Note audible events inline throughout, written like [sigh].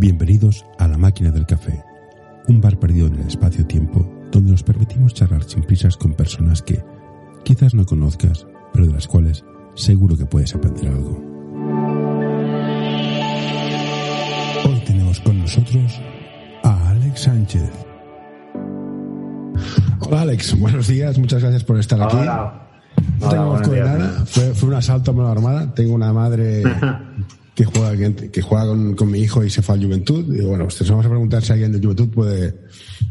Bienvenidos a La Máquina del Café, un bar perdido en el espacio-tiempo donde nos permitimos charlar sin prisas con personas que quizás no conozcas, pero de las cuales seguro que puedes aprender algo. Hoy tenemos con nosotros a Alex Sánchez. Hola Alex, buenos días, muchas gracias por estar aquí. Hola. No Hola, tengo días. nada, fue, fue un asalto a mano armada. Tengo una madre [laughs] que juega, que, que juega con, con mi hijo y se fue al Juventud. Y bueno, pues vamos a preguntar si alguien de Juventud puede,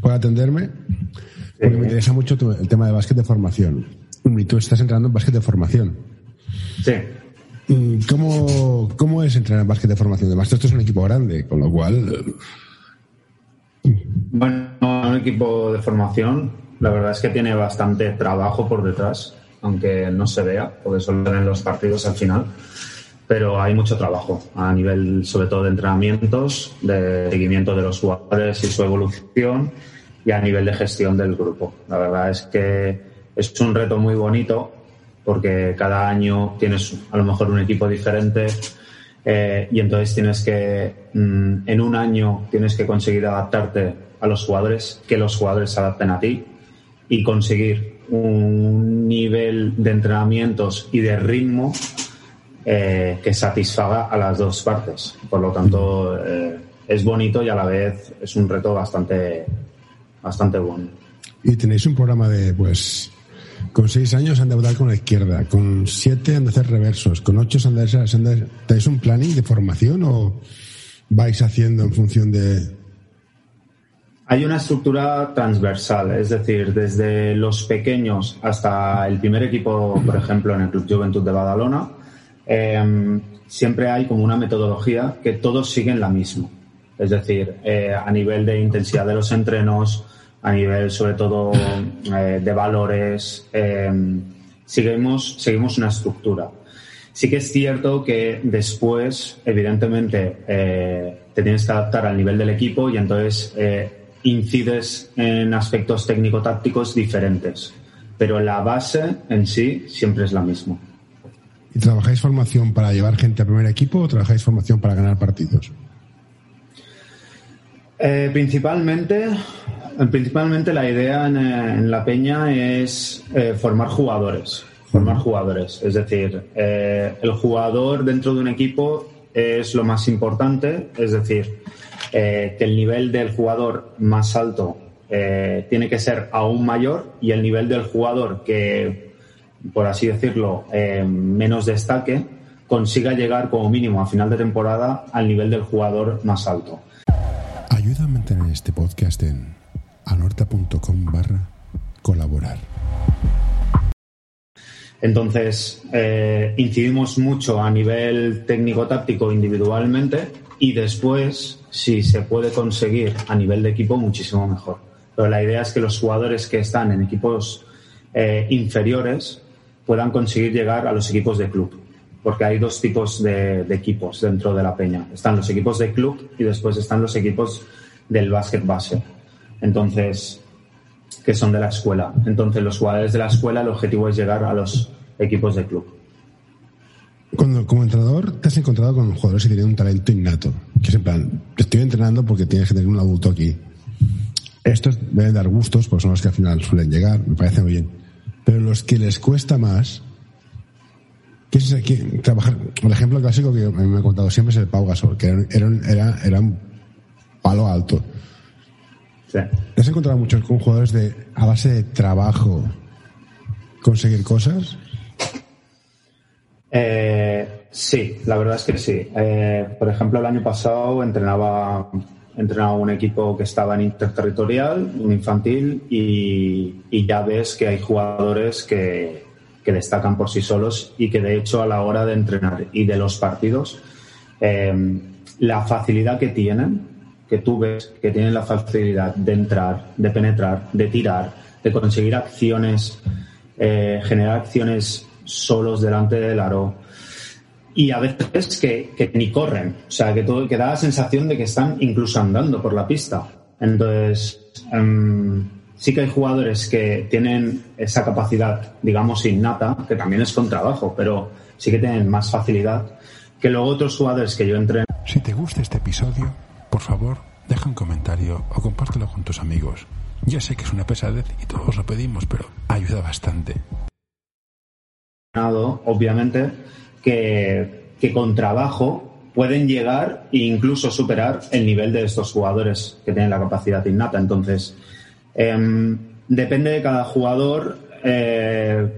puede atenderme. Porque me interesa mucho tu- el tema de básquet de formación. Y tú estás entrenando en básquet de formación. Sí. Mm, ¿Cómo, ¿Cómo es entrenar en básquet de formación? Además, esto es un equipo grande, con lo cual. eh, Bueno, un equipo de formación, la verdad es que tiene bastante trabajo por detrás, aunque no se vea, porque solo ven los partidos al final. Pero hay mucho trabajo a nivel, sobre todo, de entrenamientos, de seguimiento de los jugadores y su evolución, y a nivel de gestión del grupo. La verdad es que es un reto muy bonito, porque cada año tienes a lo mejor un equipo diferente, Eh, y entonces tienes que, mm, en un año, tienes que conseguir adaptarte a los jugadores, que los jugadores se adapten a ti y conseguir un nivel de entrenamientos y de ritmo eh, que satisfaga a las dos partes. Por lo tanto, eh, es bonito y a la vez es un reto bastante, bastante bueno. Y tenéis un programa de, pues, con seis años han de votar con la izquierda, con siete han de hacer reversos, con ocho han de hacer... han de- ¿Tenéis un planning de formación o vais haciendo en función de...? Hay una estructura transversal, es decir, desde los pequeños hasta el primer equipo, por ejemplo, en el Club Juventud de Badalona, eh, siempre hay como una metodología que todos siguen la misma. Es decir, eh, a nivel de intensidad de los entrenos, a nivel sobre todo eh, de valores, eh, seguimos, seguimos una estructura. Sí que es cierto que después, evidentemente, eh, te tienes que adaptar al nivel del equipo y entonces incides en aspectos técnico-tácticos diferentes. Pero la base en sí siempre es la misma. ¿Y trabajáis formación para llevar gente al primer equipo o trabajáis formación para ganar partidos? Eh, principalmente, eh, principalmente la idea en, eh, en la peña es eh, formar jugadores. Formar jugadores. Es decir, eh, el jugador dentro de un equipo es lo más importante. Es decir, que el nivel del jugador más alto tiene que ser aún mayor y el nivel del jugador que, por así decirlo, eh, menos destaque, consiga llegar como mínimo a final de temporada al nivel del jugador más alto. Ayuda a mantener este podcast en anorta.com barra colaborar. Entonces, eh, incidimos mucho a nivel técnico-táctico individualmente y después, si se puede conseguir a nivel de equipo, muchísimo mejor. Pero la idea es que los jugadores que están en equipos eh, inferiores puedan conseguir llegar a los equipos de club. Porque hay dos tipos de, equipos dentro de la peña. Están los equipos de club y después están los equipos del básquet base. Entonces, que son de la escuela. Entonces, los jugadores de la escuela, el objetivo es llegar a los equipos de club. Cuando, como entrenador, te has encontrado con jugadores que tienen un talento innato. Que es en plan, estoy entrenando porque tienes que tener un adulto aquí. Estos deben dar gustos, porque son los que al final suelen llegar, me parece muy bien. Pero los que les cuesta más, ¿qué es aquí? Trabajar. El ejemplo clásico que me he contado siempre es el Pau Gasol, que era, era, era, era un palo alto. Sí. ¿Te has encontrado mucho con jugadores de, a base de trabajo, conseguir cosas? Eh, sí, la verdad es que sí. Eh, por ejemplo, el año pasado entrenaba, entrenaba un equipo que estaba en interterritorial, un infantil, y, ya ves que hay jugadores que, destacan por sí solos y que de hecho a la hora de entrenar y de los partidos, eh, la facilidad que tienen, que tú ves que tienen la facilidad de entrar, de penetrar, de tirar, de conseguir acciones, eh, generar acciones solos delante del aro. Y a veces que, que ni corren, o sea, que, todo, que da la sensación de que están incluso andando por la pista. Entonces, em, sí que hay jugadores que tienen esa capacidad, digamos, innata, que también es con trabajo, pero sí que tienen más facilidad que luego otros jugadores que yo entreno. Si te gusta este episodio, por favor, deja un comentario o compártelo con tus amigos. Ya sé que es una pesadez y todos lo pedimos, pero ayuda bastante. Obviamente que, con trabajo pueden llegar e incluso superar el nivel de estos jugadores que tienen la capacidad innata. Entonces, em, depende de cada jugador, eh,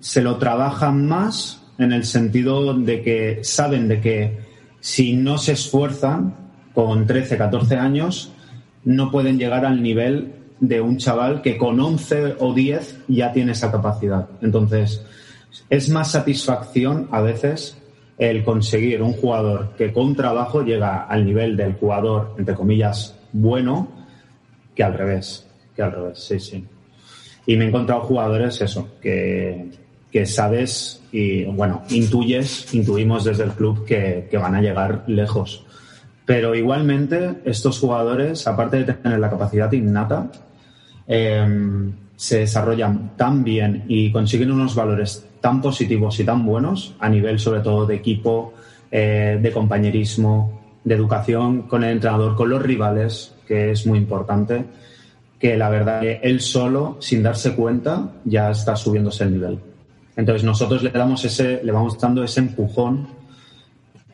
se lo trabajan más en el sentido de que saben de que si no se esfuerzan con 13, 14 años, no pueden llegar al nivel de un chaval que con 11 o 10 ya tiene esa capacidad. Entonces, es más satisfacción a veces el conseguir un jugador que con trabajo llega al nivel del jugador, entre comillas, bueno, que al revés, que al revés, sí, sí. Y me he encontrado jugadores, eso, que, que sabes y, bueno, intuyes, intuimos desde el club que, que van a llegar lejos. Pero igualmente, estos jugadores, aparte de tener la capacidad innata, eh, se desarrollan tan bien y consiguen unos valores tan positivos y tan buenos a nivel sobre todo de equipo, eh, de compañerismo, de educación con el entrenador, con los rivales, que es muy importante, que la verdad que él solo, sin darse cuenta, ya está subiéndose el nivel. Entonces nosotros le damos ese, le vamos dando ese empujón,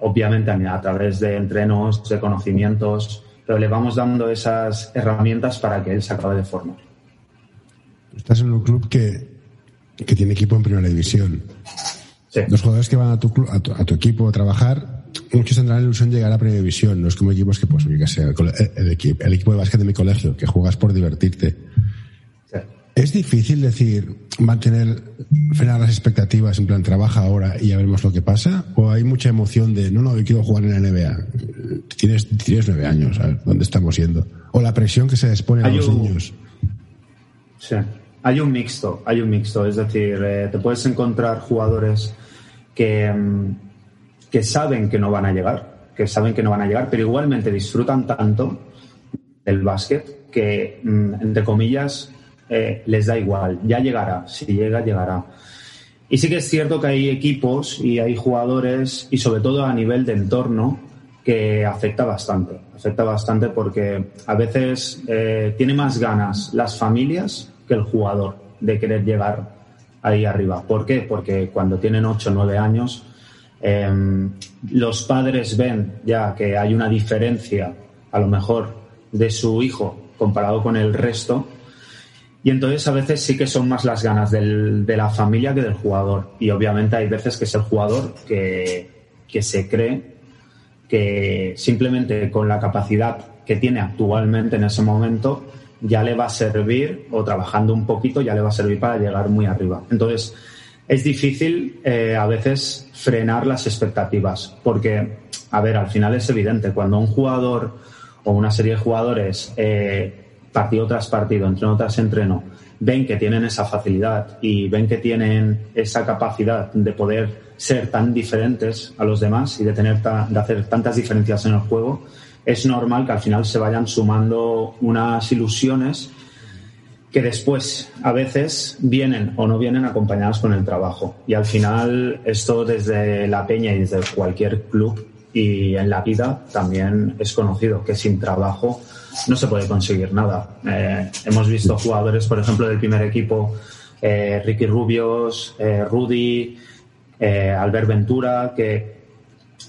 obviamente a través de entrenos, de conocimientos, pero le vamos dando esas herramientas para que él se acabe de formar. Estás en un club que, que tiene equipo en primera división. Los jugadores que van a tu, a tu, a tu equipo a trabajar, muchos tendrán la ilusión de llegar a primera división. No es como equipos que, pues, que sea el, el, equipo, el equipo de básquet de mi colegio, que juegas por divertirte. Es difícil decir, mantener, frenar las expectativas, en plan, trabaja ahora y ya veremos lo que pasa. O hay mucha emoción de, no, no, yo quiero jugar en la NBA. Tienes, tienes nueve años, ¿sabes? ¿Dónde estamos yendo? O la presión que se expone a los niños. Sí. Hay un mixto, hay un mixto. Es decir, eh, te puedes encontrar jugadores que, que saben que no van a llegar, que saben que no van a llegar, pero igualmente disfrutan tanto del básquet que, entre comillas, eh, les da igual. Ya llegará, si llega, llegará. Y sí que es cierto que hay equipos y hay jugadores, y sobre todo a nivel de entorno, que afecta bastante. Afecta bastante porque a veces eh, tiene más ganas las familias que el jugador de querer llegar ahí arriba. ¿Por qué? Porque cuando tienen 8 o 9 años, eh, los padres ven ya que hay una diferencia, a lo mejor, de su hijo comparado con el resto. Y entonces a veces sí que son más las ganas del, de la familia que del jugador. Y obviamente hay veces que es el jugador que, que se cree que simplemente con la capacidad que tiene actualmente en ese momento ya le va a servir, o trabajando un poquito, ya le va a servir para llegar muy arriba. Entonces, es difícil eh, a veces frenar las expectativas, porque, a ver, al final es evidente, cuando un jugador o una serie de jugadores, eh, partido tras partido, entreno tras entreno, ven que tienen esa facilidad y ven que tienen esa capacidad de poder ser tan diferentes a los demás y de, tener de hacer tantas diferencias en el juego, es normal que al final se vayan sumando unas ilusiones que después a veces vienen o no vienen acompañadas con el trabajo. Y al final esto desde la peña y desde cualquier club y en la vida también es conocido que sin trabajo no se puede conseguir nada. Eh, hemos visto jugadores, por ejemplo, del primer equipo, eh, Ricky Rubios, eh, Rudy, Albert Ventura, que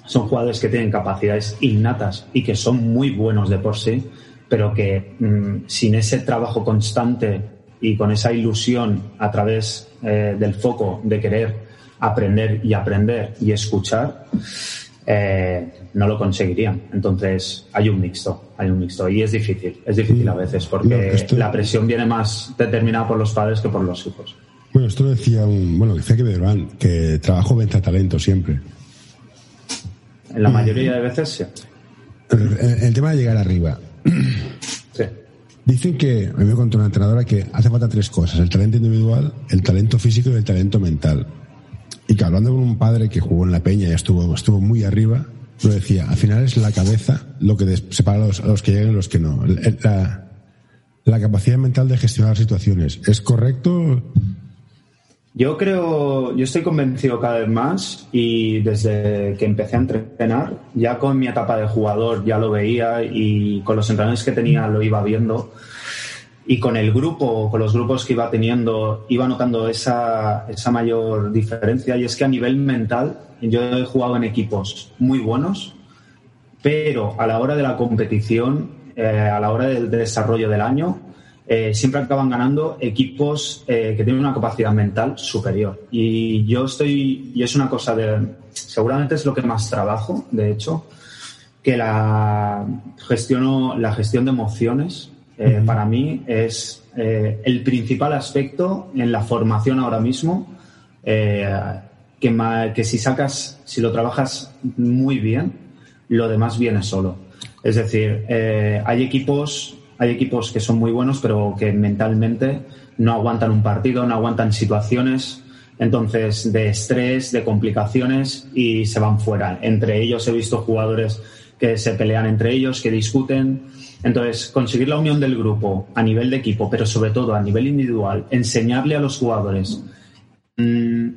son jugadores que tienen capacidades innatas y que son muy buenos de por sí, pero que mmm, sin ese trabajo constante y con esa ilusión a través del foco de querer aprender y aprender y escuchar, eh, no lo conseguirían. Entonces hay un mixto, hay un mixto y es difícil, es difícil a veces porque esto... la presión viene más determinada por los padres que por los hijos. Bueno, esto lo decía un, bueno, decía que que trabajo venta talento siempre. En la mayoría de veces sí. El, el tema de llegar arriba. [clears throat] Sí. Dicen que, a mí me contó una entrenadora que hace falta tres cosas, el talento individual, el talento físico y el talento mental. Y que hablando con un padre que jugó en la peña y estuvo, estuvo muy arriba, lo decía, al final es la cabeza lo que separa a los, que llegan y los que no. La, la capacidad mental de gestionar situaciones. ¿Es correcto? Yo creo, yo estoy convencido cada vez más y desde que empecé a entrenar, ya con mi etapa de jugador ya lo veía y con los entrenadores que tenía lo iba viendo y con el grupo, con los grupos que iba teniendo, iba notando esa, esa mayor diferencia y es que a nivel mental yo he jugado en equipos muy buenos, pero a la hora de la competición, eh, a la hora del desarrollo del año, eh, siempre acaban ganando equipos eh, que tienen una capacidad mental superior. Y yo estoy, y es una cosa de, seguramente es lo que más trabajo, de hecho, que la gestiono, la gestión de emociones eh, para mí es el principal aspecto en la formación ahora mismo. que, que si sacas, si lo trabajas muy bien, lo demás viene solo. Es decir, hay equipos hay equipos que son muy buenos, pero que mentalmente no aguantan un partido, no aguantan situaciones, entonces de estrés, de complicaciones y se van fuera. Entre ellos he visto jugadores que se pelean entre ellos, que discuten. Entonces, conseguir la unión del grupo a nivel de equipo, pero sobre todo a nivel individual, enseñarle a los jugadores mm,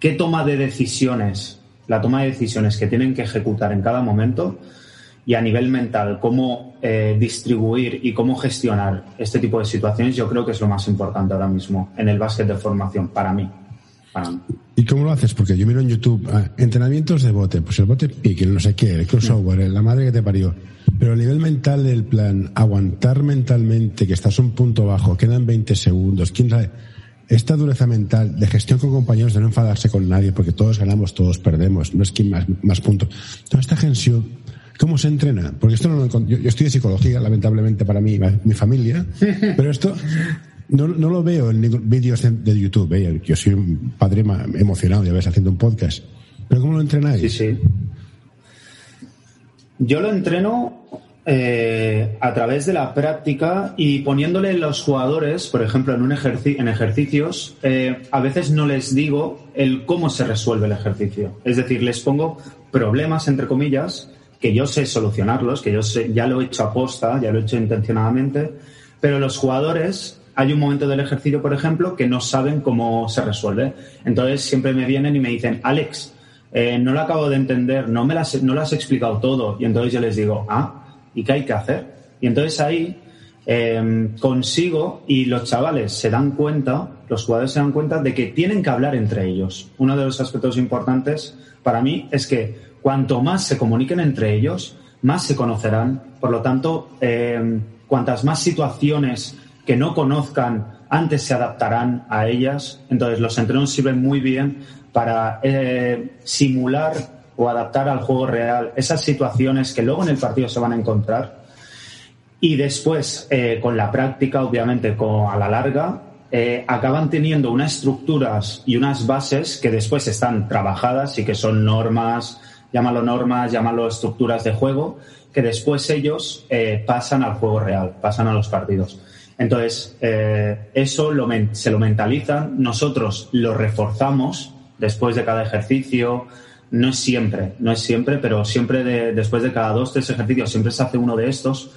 qué toma de decisiones, la toma de decisiones que tienen que ejecutar en cada momento, y a nivel mental, cómo eh, distribuir y cómo gestionar este tipo de situaciones, yo creo que es lo más importante ahora mismo en el básquet de formación, para mí. ¿Y cómo lo haces? Porque yo miro en YouTube ah, entrenamientos de bote, pues el bote pique, no sé qué, el crossover, la madre que te parió. Pero a nivel mental del plan, aguantar mentalmente que estás un punto bajo, quedan 20 segundos, quién sabe. Esta dureza mental de gestión con compañeros, de no enfadarse con nadie, porque todos ganamos, todos perdemos, no es quien más, más puntos. Toda esta gestión, ¿Cómo se entrena? Porque esto no lo, yo, yo estoy de psicología, lamentablemente para mí, mi familia, [laughs] pero esto no, no lo veo en vídeos de, YouTube. ¿eh? Yo soy un padre emocionado, ya ves, haciendo un podcast. ¿Pero cómo lo entrenáis? Sí, sí. Yo lo entreno eh, a través de la práctica y poniéndole los jugadores, por ejemplo, en, un en ejercicios, eh, a veces no les digo el cómo se resuelve el ejercicio. Es decir, les pongo problemas, entre comillas, que yo sé solucionarlos, que yo sé, ya lo he hecho a posta, ya lo he hecho intencionadamente, pero los jugadores, hay un momento del ejercicio, por ejemplo, que no saben cómo se resuelve. Entonces siempre me vienen y me dicen, Alex, eh, no lo acabo de entender, no me las, no lo has explicado todo. Y entonces yo les digo, ah, ¿y qué hay que hacer? Y entonces ahí em, consigo y los chavales se dan cuenta, los jugadores se dan cuenta de que tienen que hablar entre ellos. Uno de los aspectos importantes para mí es que Cuanto más se comuniquen entre ellos, más se conocerán. Por lo tanto, eh, cuantas más situaciones que no conozcan, antes se adaptarán a ellas. Entonces, los entrenos sirven muy bien para eh, simular o adaptar al juego real esas situaciones que luego en el partido se van a encontrar. Y después, eh, con la práctica, obviamente, con, a la larga, acaban teniendo unas estructuras y unas bases que después están trabajadas y que son normas, llámalo normas, llámalo estructuras de juego, que después ellos eh, pasan al juego real, pasan a los partidos. Entonces, eh, eso lo se lo mentalizan, nosotros lo reforzamos después de cada ejercicio, no es siempre, no es siempre, pero siempre después de cada dos, tres ejercicios, siempre se hace uno de estos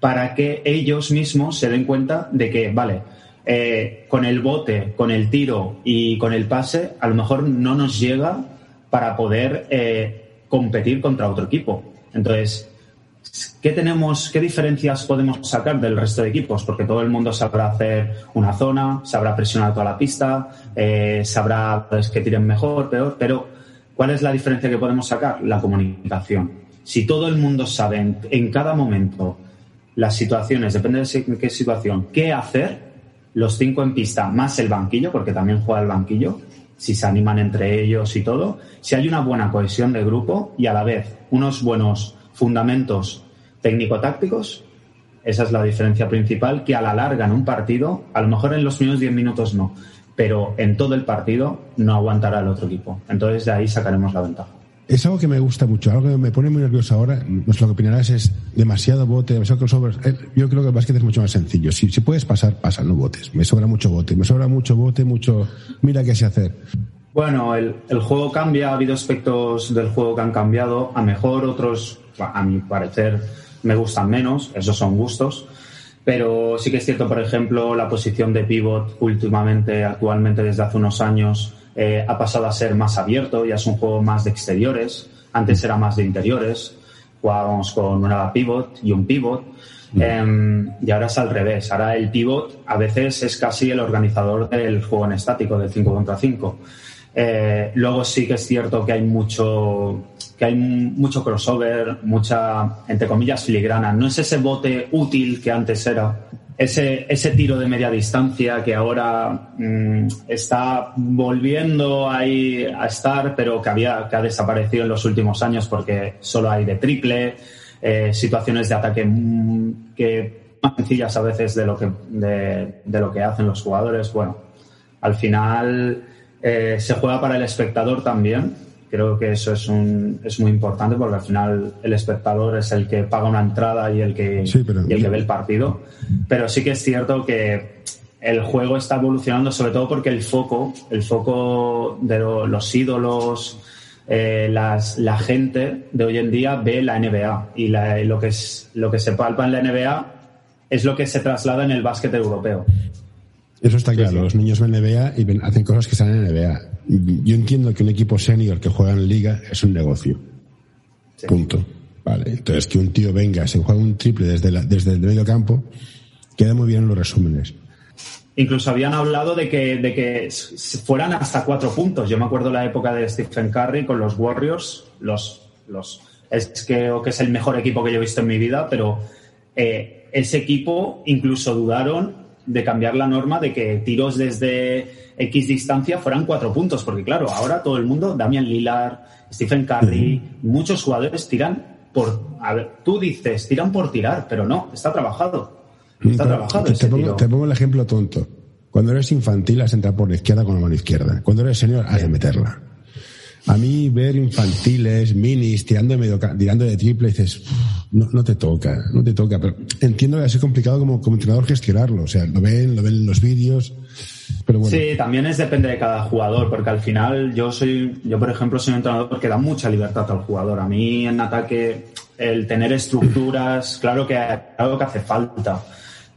para que ellos mismos se den cuenta de que, vale, eh, con el bote, con el tiro y con el pase, a lo mejor no nos llega para poder competir contra otro equipo. Entonces, ¿qué tenemos, qué diferencias podemos sacar del resto de equipos? Porque todo el mundo sabrá hacer una zona, sabrá presionar toda la pista, eh, sabrá pues, que tiren mejor, peor, pero ¿cuál es la diferencia que podemos sacar? La comunicación. Si todo el mundo sabe en, cada momento las situaciones, depende de qué situación, qué hacer, los cinco en pista más el banquillo, porque también juega el banquillo, si se animan entre ellos y todo, si hay una buena cohesión de grupo y a la vez unos buenos fundamentos técnico-tácticos, esa es la diferencia principal, que a la larga en un partido, a lo mejor en los primeros 10 minutos no, pero en todo el partido no aguantará el otro equipo. Entonces de ahí sacaremos la ventaja es algo que me gusta mucho, algo que me pone muy nervioso ahora, sé lo que opinarás, es demasiado bote, demasiado crossover. Eh, yo creo que el básquet es mucho más sencillo. Si, si puedes pasar, pasa, no botes. Me sobra mucho bote, me sobra mucho bote, mucho... Mira qué sé hacer. Bueno, el, el juego cambia, ha habido aspectos del juego que han cambiado, a mejor otros, a mi parecer, me gustan menos, esos son gustos. Pero sí que es cierto, por ejemplo, la posición de pivot últimamente, actualmente desde hace unos años, eh, ha pasado a ser más abierto, ya es un juego más de exteriores, antes era más de interiores, jugábamos con una pivot y un pivot, em, y ahora es al revés, ahora el pivot a veces es casi el organizador del juego en estático, del 5 contra 5. Eh, luego sí que es cierto que hay mucho que hay mucho crossover, mucha, entre comillas, filigrana. No es ese bote útil que antes era, ese, ese tiro de media distancia que ahora mm, está volviendo ahí a estar, pero que, había, que ha desaparecido en los últimos años porque solo hay de triple, eh, situaciones de ataque mm, que más sencillas a veces de lo que, de, de lo que hacen los jugadores. Bueno, al final eh, se juega para el espectador también. Creo que eso es, un, es muy importante porque al final el espectador es el que paga una entrada y el que, y el que ve el partido. Pero sí que es cierto que el juego está evolucionando sobre todo porque el foco, el foco de los ídolos, eh, las, la gente de hoy en día ve la NBA y lo, que es, lo que se palpa en la NBA es lo que se traslada en el básquet europeo. Eso está claro. Los niños ven NBA y hacen cosas que están en NBA. Yo entiendo que un equipo senior que juega en liga es un negocio. Punto. Vale. Entonces, que un tío venga, se juega un triple desde, desde el medio campo, queda muy bien en los resúmenes. Incluso habían hablado de que, de que fueran hasta cuatro puntos. Yo me acuerdo la época de Stephen Curry con los Warriors. Los, los, es que, que es el mejor equipo que yo he visto en mi vida, pero eh, ese equipo incluso dudaron de cambiar la norma de que tiros desde X distancia fueran cuatro puntos, porque claro, ahora todo el mundo, Damian Lillard, Stephen Curry, muchos jugadores tiran por, a ver, tú dices, tiran por tirar, pero no, está trabajado. Está trabajado. Te, pongo, te, pongo, el ejemplo tonto. Cuando eres infantil has entrado por la izquierda con la mano izquierda. Cuando eres senior has de meterla. A mí ver infantiles, minis, tirando de, medio, tirando de triple, dices, no, no, te toca, no te toca. Pero entiendo que ser complicado como, como entrenador gestionarlo. O sea, lo ven, lo ven en los vídeos. Pero bueno. Sí, también es depende de cada jugador, porque al final yo soy, yo por ejemplo soy un entrenador que da mucha libertad al jugador. A mí en ataque el tener estructuras, claro que algo que hace falta.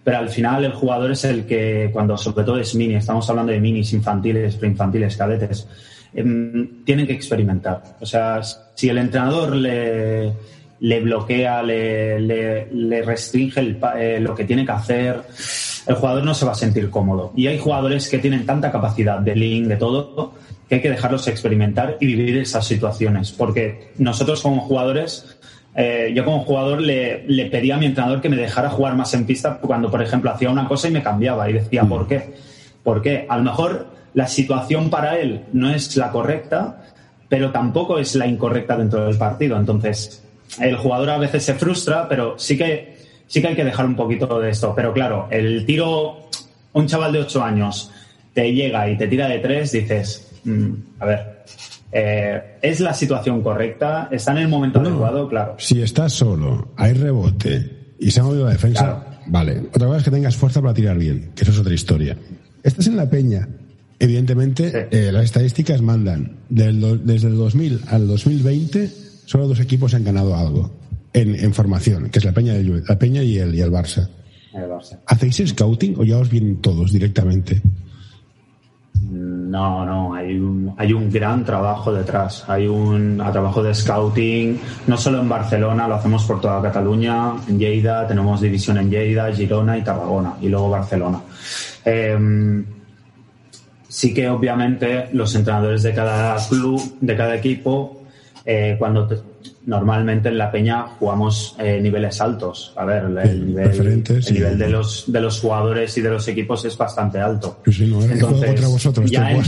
Pero al final el jugador es el que, cuando sobre todo es mini, estamos hablando de minis infantiles, preinfantiles, cadetes, tienen que experimentar. O sea, si el entrenador le, le bloquea, le, le, restringe eh, lo que tiene que hacer, el jugador no se va a sentir cómodo. Y hay jugadores que tienen tanta capacidad de link, de todo, que hay que dejarlos experimentar y vivir esas situaciones. Porque nosotros como jugadores, eh, yo como jugador le, le, pedía a mi entrenador que me dejara jugar más en pista cuando, por ejemplo, hacía una cosa y me cambiaba y decía, mm. ¿por qué? ¿Por qué? A lo mejor la situación para él no es la correcta, pero tampoco es la incorrecta dentro del partido. Entonces, el jugador a veces se frustra, pero sí que, sí que hay que dejar un poquito de esto. Pero claro, el tiro, un chaval de 8 años te llega y te tira de 3, dices, mm, a ver, eh, ¿es la situación correcta? ¿Está en el momento adecuado? Claro. Si estás solo, hay rebote y se ha movido la defensa, vale. Otra cosa es que tengas fuerza para tirar bien, que eso es otra historia. Estás en la peña, Evidentemente, eh, las estadísticas mandan. desde el 2000 al 2020, solo dos equipos han ganado algo en, formación, que es la Peña, la Peña y, el, y el Barça. ¿Hacéis scouting o ya os vienen todos directamente? No, no, hay un, hay un gran trabajo detrás. Hay un trabajo de scouting, no solo en Barcelona, lo hacemos por toda Cataluña, en Lleida, tenemos división en Lleida, Girona y Tarragona, y luego Barcelona. Em, Sí que obviamente los entrenadores de cada club, de cada equipo, eh, cuando normalmente en la peña jugamos eh, niveles altos. A ver, el, nivel, el nivel de los de los jugadores y de los equipos es bastante alto. Entonces, vosotros, ya, [laughs]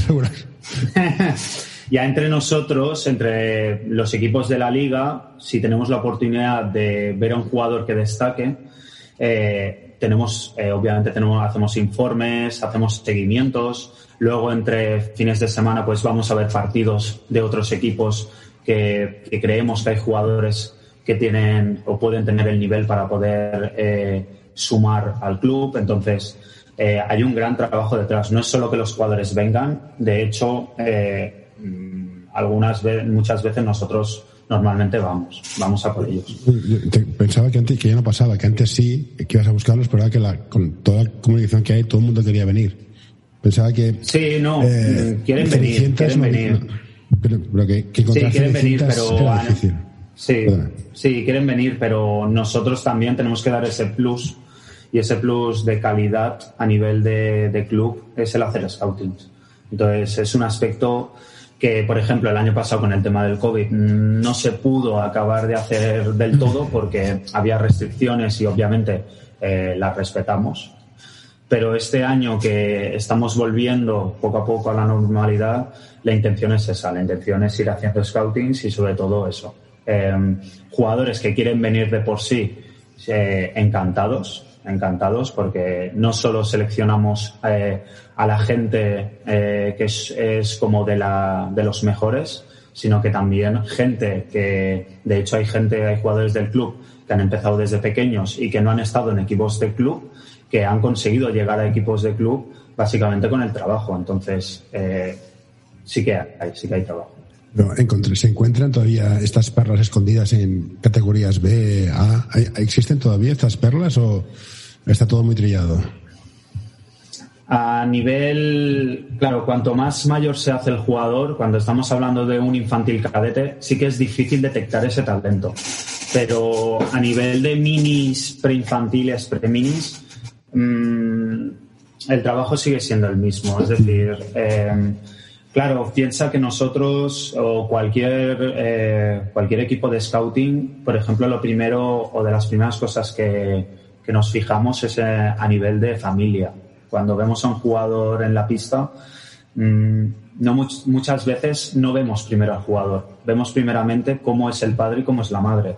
ya entre nosotros, entre los equipos de la liga, si tenemos la oportunidad de ver a un jugador que destaque, eh, tenemos, obviamente tenemos, hacemos informes, hacemos seguimientos, Luego, entre fines de semana, pues vamos a ver partidos de otros equipos que, creemos que hay jugadores que tienen o pueden tener el nivel para poder eh, sumar al club. Entonces, eh, hay un gran trabajo detrás. No es solo que los jugadores vengan, de hecho, eh, algunas muchas veces nosotros normalmente vamos, vamos a por ellos. pensaba que antes que ya no pasaba, que antes sí, que ibas a buscarlos, pero ahora que la, con toda la comunicación que hay, todo el mundo quería venir. Pensaba que. Sí, no, eh, quieren venir, quieren venir. pero, que, sí, quieren venir, pero. sí, sí, quieren venir, pero nosotros también tenemos que dar ese plus y ese plus de calidad a nivel de, de club es el hacer scouting. Entonces, es un aspecto que, por ejemplo, el año pasado con el tema del COVID no se pudo acabar de hacer del todo porque había restricciones y obviamente eh, las respetamos. Pero este año que estamos volviendo poco a poco a la normalidad, la intención es esa, la intención es ir haciendo scoutings y sobre todo eso. Em, jugadores que quieren venir de por sí eh, encantados, encantados porque no solo seleccionamos eh, a la gente eh, que es, como de, la, de los mejores, sino que también gente que, de hecho hay gente, hay jugadores del club que han empezado desde pequeños y que no han estado en equipos de club, que han conseguido llegar a equipos de club básicamente con el trabajo. Entonces, eh, sí que hay, sí que hay trabajo. ¿Se encuentran todavía estas perlas escondidas en categorías B, A? ¿Existen todavía estas perlas o Está todo muy trillado. A nivel, claro, cuanto más mayor se hace el jugador, cuando estamos hablando de un infantil cadete, sí que es difícil detectar ese talento. Pero a nivel de minis, preinfantiles, preminis, mmm, el trabajo sigue siendo el mismo. Es decir, eh, claro, piensa que nosotros o cualquier, eh, cualquier equipo de scouting, por ejemplo, lo primero o de las primeras cosas que, que nos fijamos es eh, a nivel de familia. Cuando vemos a un jugador en la pista, mm, no muchas veces no vemos primero al jugador, vemos primeramente cómo es el padre y cómo es la madre.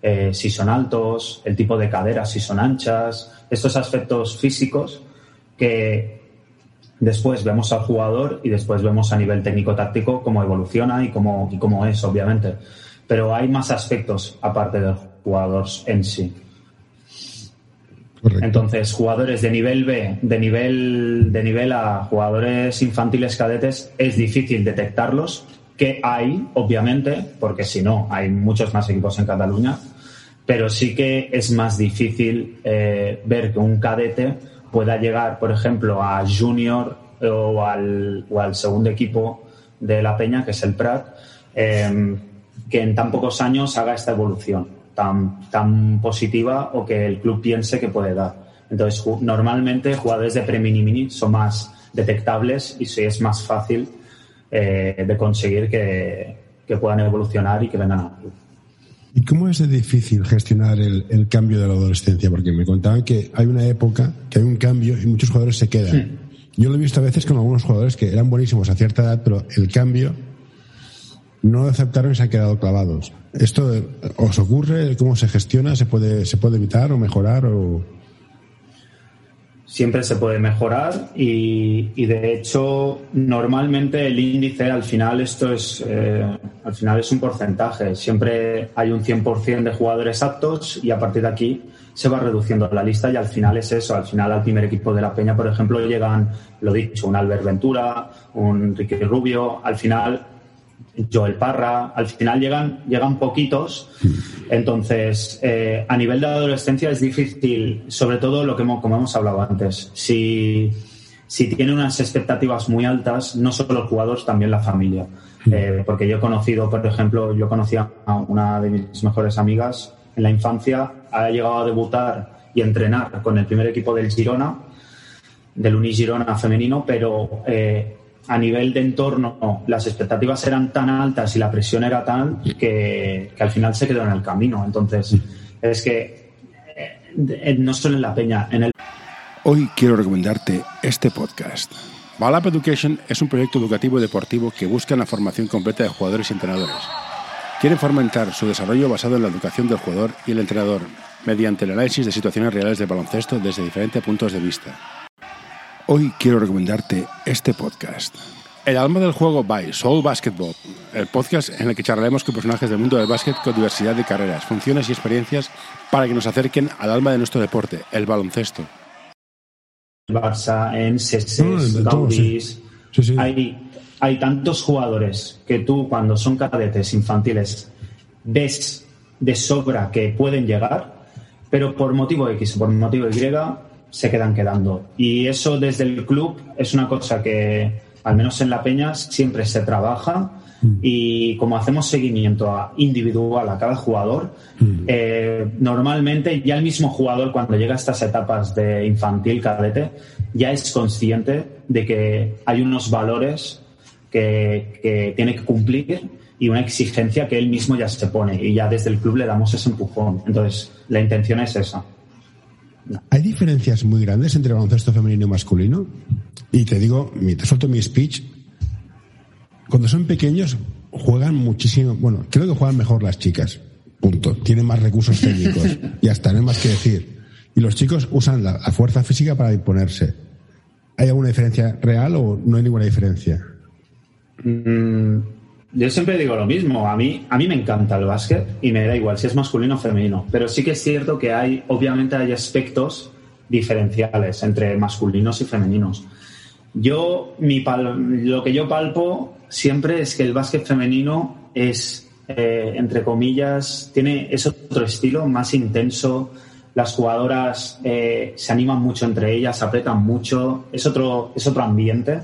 Eh, si son altos, el tipo de caderas, si son anchas, estos aspectos físicos que después vemos al jugador y después vemos a nivel técnico-táctico cómo evoluciona y cómo, y cómo es, obviamente. Pero hay más aspectos aparte del jugador en sí. Entonces, jugadores de nivel B, de nivel, de nivel A, jugadores infantiles cadetes, es difícil detectarlos, que hay, obviamente, porque si no, hay muchos más equipos en Cataluña, pero sí que es más difícil eh, ver que un cadete pueda llegar, por ejemplo, a junior o al, o al segundo equipo de la Peña, que es el Prat, eh, que en tan pocos años haga esta evolución tan, tan positiva o que el club piense que puede dar. Entonces, normalmente jugadores de pre-mini mini son más detectables y sí es más fácil eh, de conseguir que, que, puedan evolucionar y que vengan al club. ¿Y cómo es de difícil gestionar el, el, cambio de la adolescencia? Porque me contaban que hay una época que hay un cambio y muchos jugadores se quedan. Yo lo he visto a veces con algunos jugadores que eran buenísimos a cierta edad, pero el cambio no aceptaron y se han quedado clavados. ¿Esto os ocurre? ¿Cómo se gestiona? ¿Se puede, se puede evitar o mejorar? O... Siempre se puede mejorar y, y de hecho normalmente el índice al final esto es eh, al final es un porcentaje. Siempre hay un 100% de jugadores aptos y a partir de aquí se va reduciendo la lista y al final es eso. Al final al primer equipo de la Peña, por ejemplo, llegan, lo dicho, un Albert Ventura, un Ricky Rubio. Al final Joel Parra, al final llegan, llegan poquitos. Entonces, eh, a nivel de adolescencia es difícil, sobre todo lo que hemos, como hemos hablado antes. Si, si tiene unas expectativas muy altas, no solo los jugadores, también la familia. Eh, porque yo he conocido, por ejemplo, yo conocía a una de mis mejores amigas en la infancia, ha llegado a debutar y entrenar con el primer equipo del Girona, del Uni Girona femenino, pero eh, a nivel de entorno las expectativas eran tan altas y la presión era tal que, al final se quedó en el camino. Entonces, es que eh, no solo en la peña, en el... Hoy quiero recomendarte este podcast. Balap Education es un proyecto educativo deportivo que busca la formación completa de jugadores y entrenadores. Quieren fomentar su desarrollo basado en la educación del jugador y el entrenador, mediante el análisis de situaciones reales de baloncesto desde diferentes puntos de vista Hoy quiero recomendarte este podcast. El alma del juego by Soul Basketball, el podcast en el que charlaremos con personajes del mundo del básquet con diversidad de carreras, funciones y experiencias para que nos acerquen al alma de nuestro deporte, el baloncesto. Barça, en Gaudis. Hay, hay tantos jugadores que tú, cuando son cadetes infantiles, ves de sobra que pueden llegar, pero por motivo X o por motivo Y se quedan quedando. Y eso desde el club es una cosa que, al menos en La Peña, siempre se trabaja Mm. Y como hacemos seguimiento a individual a cada jugador, mm. eh, normalmente ya el mismo jugador cuando llega a estas etapas de infantil, cadete, ya es consciente de que hay unos valores que, que tiene que cumplir y una exigencia que él mismo ya se pone y ya desde el club le damos ese empujón. Entonces, la intención es esa. ¿Hay diferencias muy grandes entre baloncesto femenino y masculino? Y te digo, te suelto mi speech cuando son pequeños juegan muchísimo. Bueno, creo que juegan mejor las chicas. Punto. Tienen más recursos técnicos. [laughs] y hasta no hay más que decir. Y los chicos usan la, fuerza física para imponerse. ¿Hay alguna diferencia real o no hay ninguna diferencia? Mm, yo siempre digo lo mismo. A mí, a mí me encanta el básquet y me da igual si es masculino o femenino. Pero sí que es cierto que hay, obviamente, hay aspectos diferenciales entre masculinos y femeninos. Yo, mi lo que yo palpo siempre es que el básquet femenino es, eh, entre comillas, tiene es otro estilo, más intenso. Las jugadoras eh, se animan mucho entre ellas, apretan mucho, es otro, es otro ambiente.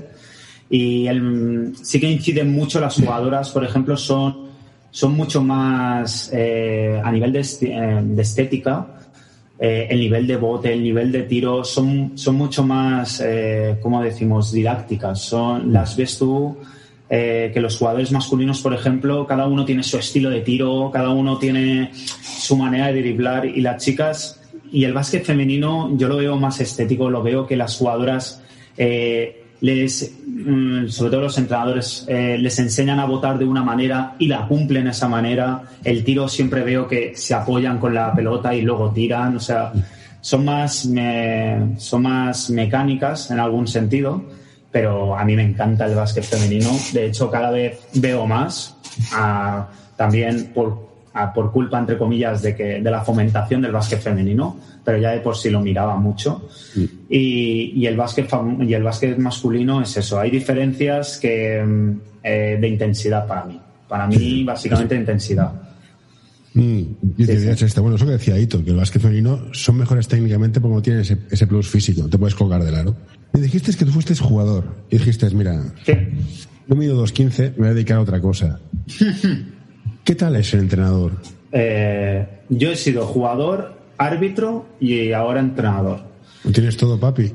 Y el, sí que inciden mucho las jugadoras, por ejemplo, son, son mucho más eh, a nivel de, de estética eh, el nivel de bote, el nivel de tiro son, son mucho más, eh, ¿cómo decimos?, didácticas. Son, las ves tú eh, que los jugadores masculinos, por ejemplo, cada uno tiene su estilo de tiro, cada uno tiene su manera de driblar y las chicas y el básquet femenino yo lo veo más estético, lo veo que las jugadoras eh, les, sobre todo los entrenadores, eh, les enseñan a votar de una manera y la cumplen de esa manera. El tiro siempre veo que se apoyan con la pelota y luego tiran. O sea, son más, son más mecánicas en algún sentido, pero a mí me encanta el básquet femenino. De hecho, cada vez veo más, también por por culpa, entre comillas, de, que, de la fomentación del básquet femenino, pero ya de por sí lo miraba mucho. Y, el básquet, y el básquet masculino es eso. Hay diferencias que, mm, eh, de intensidad para mí. Para mí, básicamente, intensidad. Mm, y te Bueno, eso que decía Ito, que el básquet femenino son mejores técnicamente porque no tienen ese, plus físico, te puedes colgar del aro. Me dijiste que tú fuiste jugador y dijiste, mira, yo mido 2.15, me voy a dedicar a otra cosa. [laughs] ¿Qué tal es el entrenador? Eh, yo he sido jugador, árbitro y ahora entrenador. ¿Tienes todo, papi?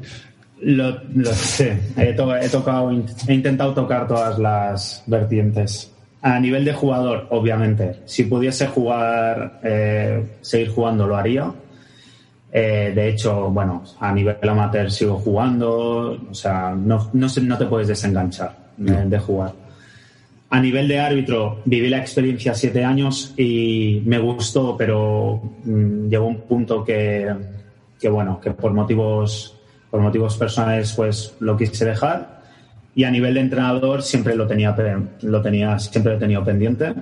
Lo, sé. He, tocado, he intentado tocar todas las vertientes. A nivel de jugador, obviamente. Si pudiese jugar, eh, seguir jugando, lo haría. Eh, de hecho, bueno, a nivel amateur sigo jugando. O sea, no, no, no te puedes desenganchar de jugar. A nivel de árbitro, viví la experiencia siete años y me gustó, pero mm, llegó un punto que, bueno, que por motivos, por motivos personales, pues lo quise dejar. Y a nivel de entrenador siempre lo tenía, lo tenía, siempre he tenido pendiente.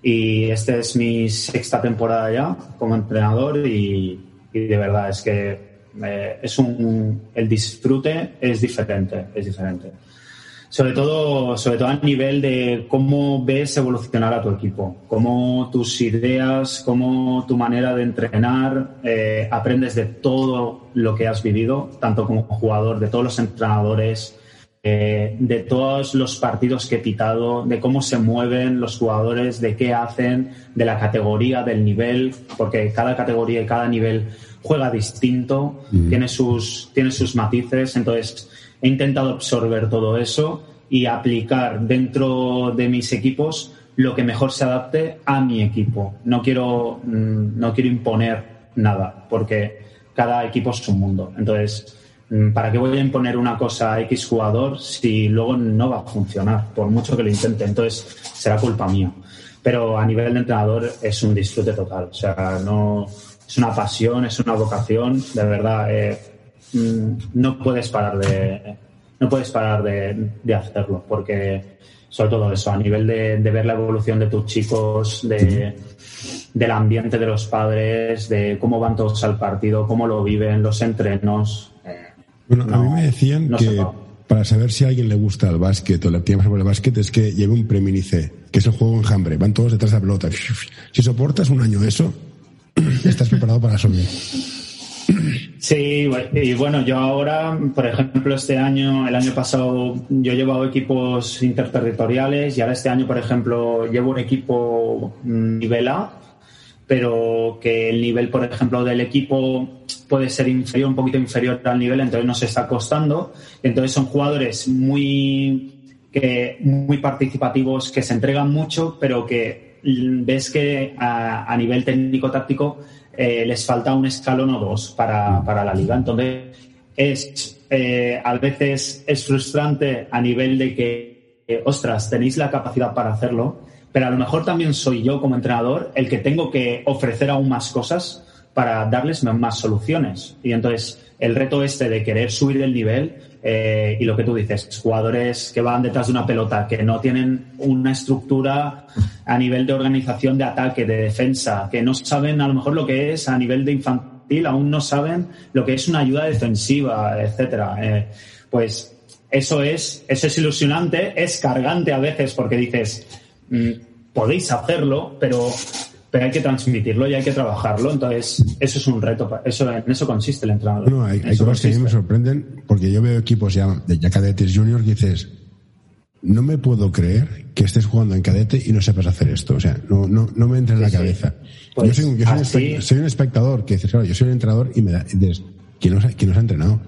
Y esta es mi sexta temporada ya como entrenador y, de verdad es que eh, es un, el disfrute es diferente, es diferente sobre todo, sobre todo a nivel de cómo ves evolucionar a tu equipo, cómo tus ideas, cómo tu manera de entrenar, eh, aprendes de todo lo que has vivido, tanto como jugador, de todos los entrenadores, eh, de todos los partidos que he pitado, de cómo se mueven los jugadores, de qué hacen, de la categoría, del nivel, porque cada categoría y cada nivel juega distinto, tiene, sus, tiene sus matices, entonces he intentado absorber todo eso y aplicar dentro de mis equipos lo que mejor se adapte a mi equipo. No quiero, mm, no quiero imponer nada, porque cada equipo es un mundo. Entonces, mm, ¿para qué voy a imponer una cosa a X jugador si luego no va a funcionar, por mucho que lo intente? Entonces, será culpa mía. Pero a nivel de entrenador es un disfrute total. O sea, no es una pasión, es una vocación, de verdad. Eh, no puedes parar de no puedes parar de, hacerlo porque sobre todo eso a nivel de, ver la evolución de tus chicos de, del ambiente de los padres de cómo van todos al partido cómo lo viven los entrenos eh, bueno a mí me decían que para saber si a alguien le gusta el básquet o le tiene por el básquet es que lleve un preminice que es el juego enjambre. Van todos detrás de la pelota. Si soportas un año eso, [clears throat] estás preparado para subir. [clears throat] Sí, y bueno, yo ahora, por ejemplo, este año, el año pasado, yo he llevado equipos interterritoriales y ahora este año, por ejemplo, llevo un equipo nivel A, pero que el nivel, por ejemplo, del equipo puede ser inferior, un poquito inferior al nivel, entonces nos está costando. Entonces son jugadores muy, que, muy participativos, que se entregan mucho, pero que ves que a, nivel técnico-táctico eh, les falta un escalón o dos para, para la liga. Entonces, es, eh, a veces es frustrante a nivel de que, eh, ostras, tenéis la capacidad para hacerlo, pero a lo mejor también soy yo como entrenador el que tengo que ofrecer aún más cosas para darles más soluciones. Y entonces, el reto este de querer subir el nivel eh, y lo que tú dices, jugadores que van detrás de una pelota, que no tienen una estructura a nivel de organización de ataque, de defensa, que no saben a lo mejor lo que es a nivel de infantil, aún no saben lo que es una ayuda defensiva, etcétera. Eh, pues eso es, eso es ilusionante, es cargante a veces porque dices, mm, podéis hacerlo, pero pero hay que transmitirlo y hay que trabajarlo. Entonces, eso es un reto. Eso, en eso consiste el entrenador. No, hay, cosas que a mí me sorprenden porque yo veo equipos ya de ya cadetes juniors que dices, no me puedo creer que estés jugando en cadete y no sepas hacer esto. O sea, no, no, no me entra en la cabeza. yo, pues soy, un, espectador que dices, claro, yo soy un entrenador y me da, dices, ¿quién nos, ¿quién nos ha entrenado?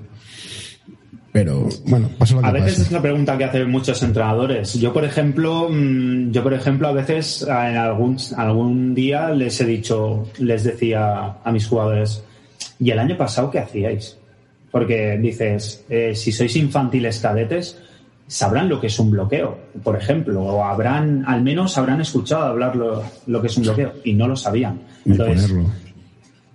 Pero bueno, paso lo que A veces es la pregunta que hacen muchos entrenadores. Yo, por ejemplo, mm, yo, por ejemplo, a veces en algún, algún día les he dicho, les decía a mis jugadores, ¿y el año pasado qué hacíais? Porque dices, eh, si sois infantiles cadetes, sabrán lo que es un bloqueo, por ejemplo, o habrán, al menos habrán escuchado hablar lo, lo que es un bloqueo y no lo sabían. Ni ponerlo.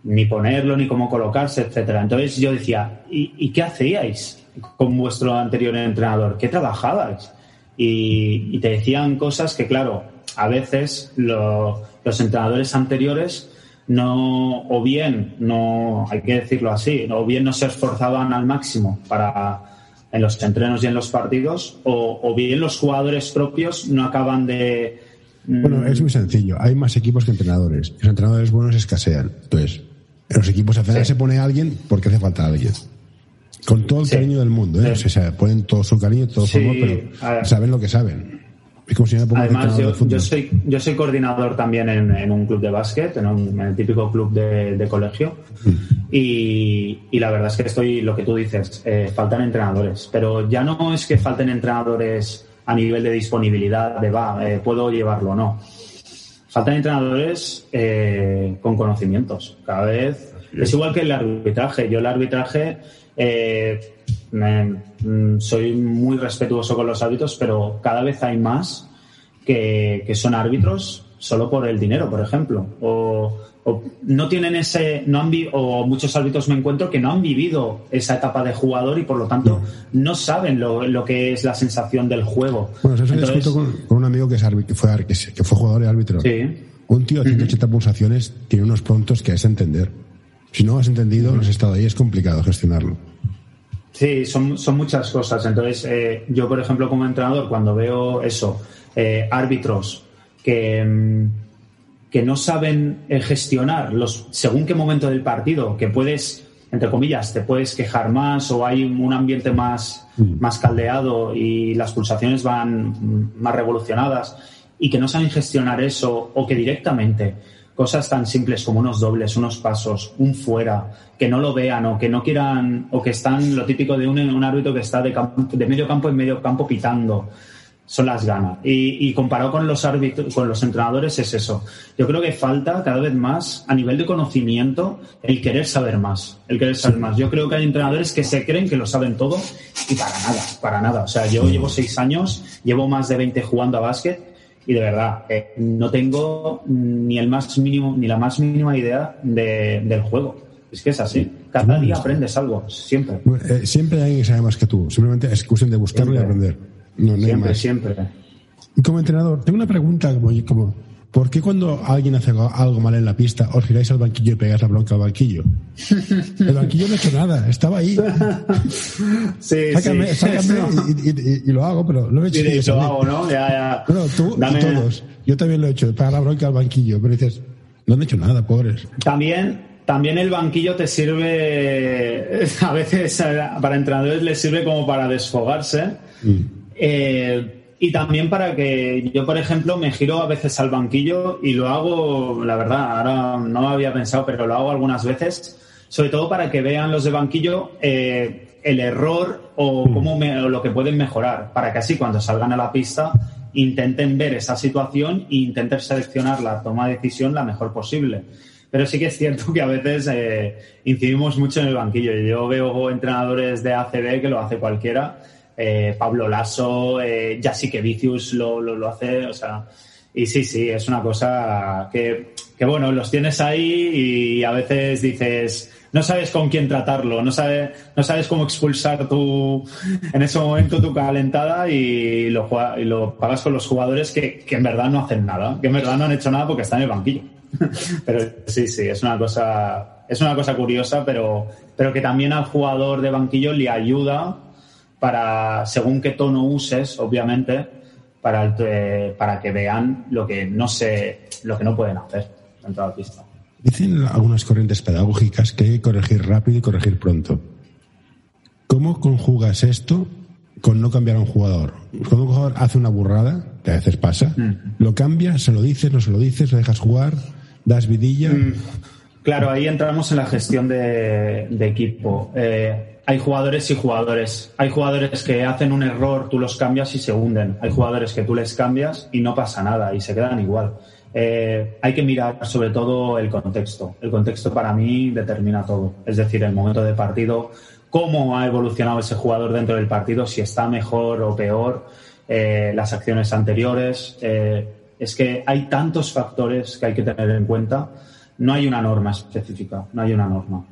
Ni ponerlo, ni cómo colocarse, etcétera. Entonces yo decía, ¿y, ¿y qué hacíais? con vuestro anterior entrenador? ¿Qué trabajabais? Y, te decían cosas que, claro, a veces los entrenadores anteriores no, o bien, no, hay que decirlo así, o bien no se esforzaban al máximo para en los entrenos y en los partidos, o, bien los jugadores propios no acaban de. Bueno, es muy sencillo. Hay más equipos que entrenadores. Los entrenadores buenos escasean. Entonces, en los equipos al final se pone alguien porque hace falta alguien. Con todo el cariño del mundo, ¿eh? O sea, ponen todo su cariño, todo su amor, pero saben lo que saben. Es como si me Además, yo, soy, yo soy coordinador también en, un club de básquet, en, el típico club de, colegio. Mm. Y, y, la verdad es que estoy, lo que tú dices, eh, faltan entrenadores. Pero ya no es que falten entrenadores a nivel de disponibilidad, de va, eh, puedo llevarlo, no. Faltan entrenadores eh, con conocimientos. Cada vez. Es igual que el arbitraje. Yo el arbitraje eh, mm, soy muy respetuoso con los árbitros, pero cada vez hay más que, son árbitros solo por el dinero, por ejemplo. O, no tienen ese, no han o muchos árbitros me encuentro que no han vivido esa etapa de jugador y por lo tanto no saben lo, que es la sensación del juego. Bueno, eso Entonces, con, con, un amigo que, fue, que, fue jugador y árbitro. Un tío de 180 pulsaciones tiene unos prontos que es entender. Si no has entendido, no has estado ahí, es complicado gestionarlo. Sí, son, son muchas cosas. Entonces, eh, yo, por ejemplo, como entrenador, cuando veo eso, eh, árbitros que, mm, que no saben eh, gestionar los según qué momento del partido, que puedes, entre comillas, te puedes quejar más o hay un ambiente más, mm. más caldeado y las pulsaciones van más revolucionadas y que no saben gestionar eso o que directamente cosas tan simples como unos dobles, unos pasos, un fuera, que no lo vean o que no quieran, o que están lo típico de un, árbitro que está de, de, medio campo en medio campo pitando. Son las ganas. Y, comparado con los árbitros, con los entrenadores, es eso. Yo creo que falta cada vez más, a nivel de conocimiento, el querer saber más. El querer saber más. Yo creo que hay entrenadores que se creen que lo saben todo y para nada, para nada. O sea, yo llevo seis años, llevo más de 20 jugando a básquet y de verdad eh, no tengo ni el más mínimo ni la más mínima idea del juego es que es así cada día aprendes algo siempre eh, siempre hay alguien que sabe más que tú simplemente es cuestión de buscarlo y aprender siempre siempre y como entrenador tengo una pregunta como, como ¿Por qué cuando alguien hace algo mal en la pista os giráis al banquillo y pegáis la bronca al banquillo? [laughs] El banquillo no ha hecho nada, estaba ahí. [laughs] Sí, sácame, sí. sácame [laughs] y, y- y lo hago, pero lo he hecho hecho, ¿sabes? hago, ¿no? Ya, ya. Bueno, tú y Dame- todos. Yo también lo he hecho, pegar la bronca al banquillo, pero dices, no han hecho nada, pobres. También, también el banquillo te sirve, a veces para entrenadores les sirve como para desfogarse. Eh, y también para que yo, por ejemplo, me giro a veces al banquillo y lo hago, la verdad, ahora no lo había pensado, pero lo hago algunas veces, sobre todo para que vean los de banquillo eh, el error o, cómo me- o lo que pueden mejorar, para que así cuando salgan a la pista intenten ver esa situación e intenten seleccionar la toma de decisión la mejor posible. Pero sí que es cierto que a veces eh, incidimos mucho en el banquillo. Yo veo entrenadores de ACB que lo hace cualquiera. Eh, Pablo Lasso, eh, Vicius lo, lo, hace, o sea, y sí, sí, es una cosa que, que, bueno, los tienes ahí y a veces dices, no sabes con quién tratarlo, no sabes, no sabes cómo expulsar tu, en ese momento tu calentada y lo, y lo pagas con los jugadores que, que en verdad no hacen nada, que en verdad no han hecho nada porque están en el banquillo. [laughs] Pero sí, sí, es una cosa, es una cosa curiosa, pero, pero que también al jugador de banquillo le ayuda para, según qué tono uses, obviamente, para, el- eh, para que vean lo que no se, lo que no pueden hacer dentro de la pista. Dicen algunas corrientes pedagógicas que hay que corregir rápido y corregir pronto. ¿Cómo conjugas esto con no cambiar a un jugador? Cuando un jugador hace una burrada, que a veces pasa, lo cambias, se lo dices, no se lo dices, lo dejas jugar, das vidilla. Claro, ahí entramos en la gestión de, equipo. Eh, hay jugadores y jugadores. Hay jugadores que hacen un error, tú los cambias y se hunden. Hay jugadores que tú les cambias y no pasa nada y se quedan igual. Eh, hay que mirar sobre todo el contexto. El contexto para mí determina todo. Es decir, el momento de partido, cómo ha evolucionado ese jugador dentro del partido, si está mejor o peor, eh, las acciones anteriores. Es que hay tantos factores que hay que tener en cuenta. No hay una norma específica, no hay una norma.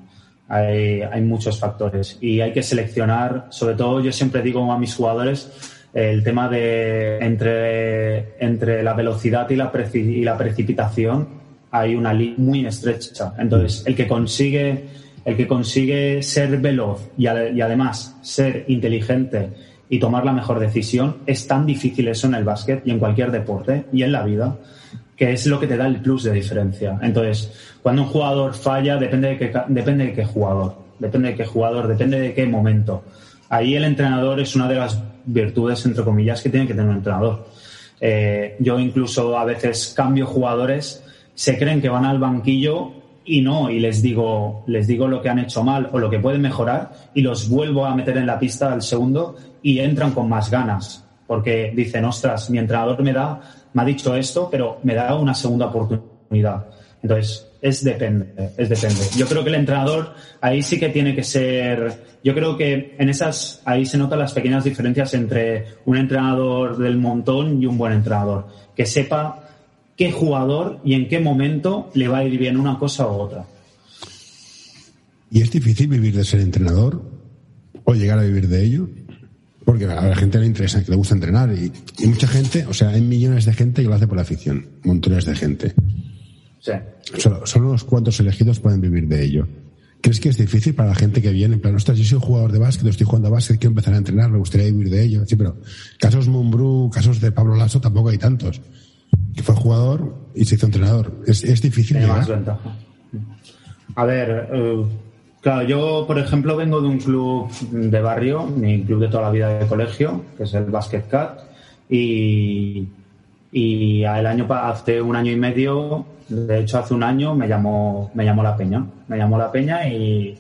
Hay, muchos factores y hay que seleccionar, sobre todo yo siempre digo a mis jugadores, el tema de entre, entre la velocidad y la, precipitación hay una línea muy estrecha. Entonces, el que consigue, el que consigue ser veloz y, y además ser inteligente y tomar la mejor decisión, es tan difícil eso en el básquet y en cualquier deporte y en la vida que es lo que te da el plus de diferencia. Entonces, cuando un jugador falla, depende de qué, depende de qué jugador, depende de qué jugador, depende de qué momento. Ahí el entrenador es una de las virtudes, entre comillas, que tiene que tener un entrenador. Eh, yo incluso a veces cambio jugadores, se creen que van al banquillo y no, y les digo, les digo lo que han hecho mal o lo que pueden mejorar y los vuelvo a meter en la pista al segundo y entran con más ganas. Porque dicen, ostras, mi entrenador me da, me ha dicho esto, pero me da una segunda oportunidad. Entonces, es depende, es depende. Yo creo que el entrenador ahí sí que tiene que ser, yo creo que en esas, ahí se notan las pequeñas diferencias entre un entrenador del montón y un buen entrenador. Que sepa qué jugador y en qué momento le va a ir bien una cosa u otra. ¿Y es difícil vivir de ser entrenador o llegar a vivir de ello? Porque a la gente le interesa, que le gusta entrenar y, y mucha gente, o sea, hay millones de gente que lo hace por la afición, montones de gente. Sí. Solo, solo unos cuantos elegidos pueden vivir de ello. ¿Crees que es difícil para la gente que viene? En plan, ostras, yo soy jugador de básquet, estoy jugando a básquet, quiero empezar a entrenar, me gustaría vivir de ello. Sí, pero casos Mumbrú, casos de Pablo Lasso tampoco hay tantos. Que fue jugador y se hizo entrenador. Es, es difícil Tiene más. A ver, eh, claro, yo, por ejemplo, vengo de un club de barrio, mi club de toda la vida de colegio, que es el Basket Cat, y, y el año, hace un año y medio, de hecho hace un año, me llamó, me llamó la Peña. Me llamó la Peña y,